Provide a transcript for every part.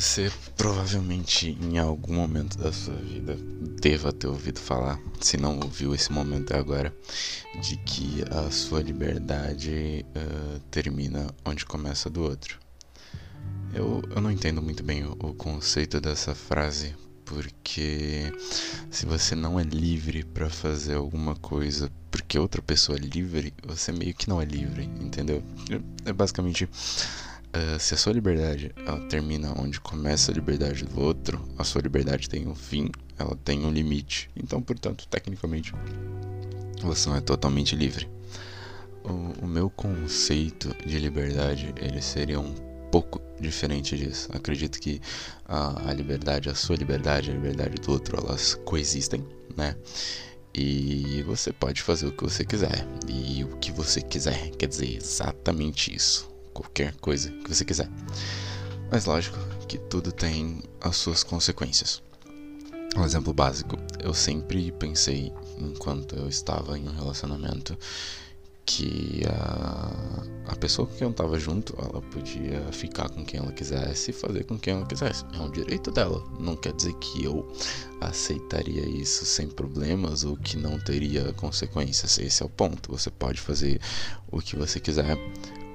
Você provavelmente em algum momento da sua vida deva ter ouvido falar, se não ouviu esse momento é agora, de que a sua liberdade uh, termina onde começa do outro. Eu, eu não entendo muito bem o, o conceito dessa frase, porque se você não é livre para fazer alguma coisa porque outra pessoa é livre, você meio que não é livre, entendeu? É basicamente Uh, se a sua liberdade ela termina onde começa a liberdade do outro, a sua liberdade tem um fim, ela tem um limite. Então, portanto, tecnicamente, você não é totalmente livre. O, o meu conceito de liberdade ele seria um pouco diferente disso. Acredito que a, a liberdade, a sua liberdade, a liberdade do outro, elas coexistem, né? E você pode fazer o que você quiser. E o que você quiser quer dizer exatamente isso qualquer coisa que você quiser. Mas lógico que tudo tem as suas consequências. Um exemplo básico, eu sempre pensei, enquanto eu estava em um relacionamento, que a, a pessoa com quem eu estava junto, ela podia ficar com quem ela quisesse e fazer com quem ela quisesse. É um direito dela. Não quer dizer que eu aceitaria isso sem problemas ou que não teria consequências. Esse é o ponto. Você pode fazer o que você quiser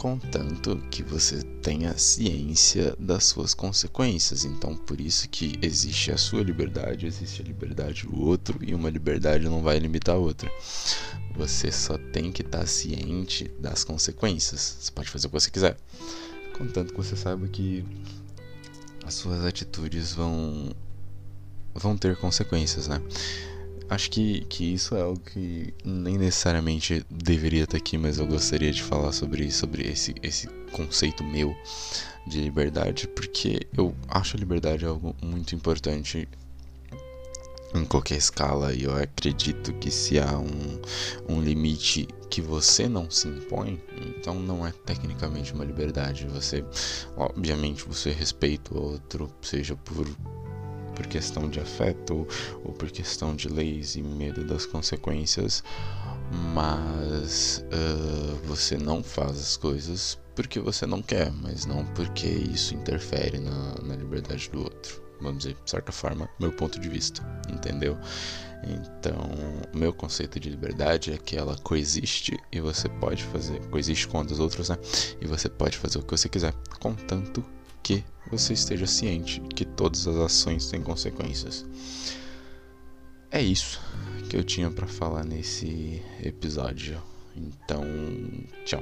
contanto que você tenha ciência das suas consequências. Então, por isso que existe a sua liberdade, existe a liberdade do outro e uma liberdade não vai limitar a outra. Você só tem que estar ciente das consequências. Você pode fazer o que você quiser, contanto que você saiba que as suas atitudes vão vão ter consequências, né? Acho que, que isso é algo que nem necessariamente deveria estar aqui, mas eu gostaria de falar sobre, sobre esse, esse conceito meu de liberdade, porque eu acho a liberdade algo muito importante em qualquer escala e eu acredito que se há um, um limite que você não se impõe, então não é tecnicamente uma liberdade. Você, obviamente, você respeita o outro, seja por por questão de afeto ou por questão de leis e medo das consequências, mas uh, você não faz as coisas porque você não quer, mas não porque isso interfere na, na liberdade do outro. Vamos dizer, de certa forma, meu ponto de vista, entendeu? Então, meu conceito de liberdade é que ela coexiste e você pode fazer, coexiste com as outras, né? E você pode fazer o que você quiser, contanto que você esteja ciente que todas as ações têm consequências. É isso que eu tinha para falar nesse episódio. Então, tchau.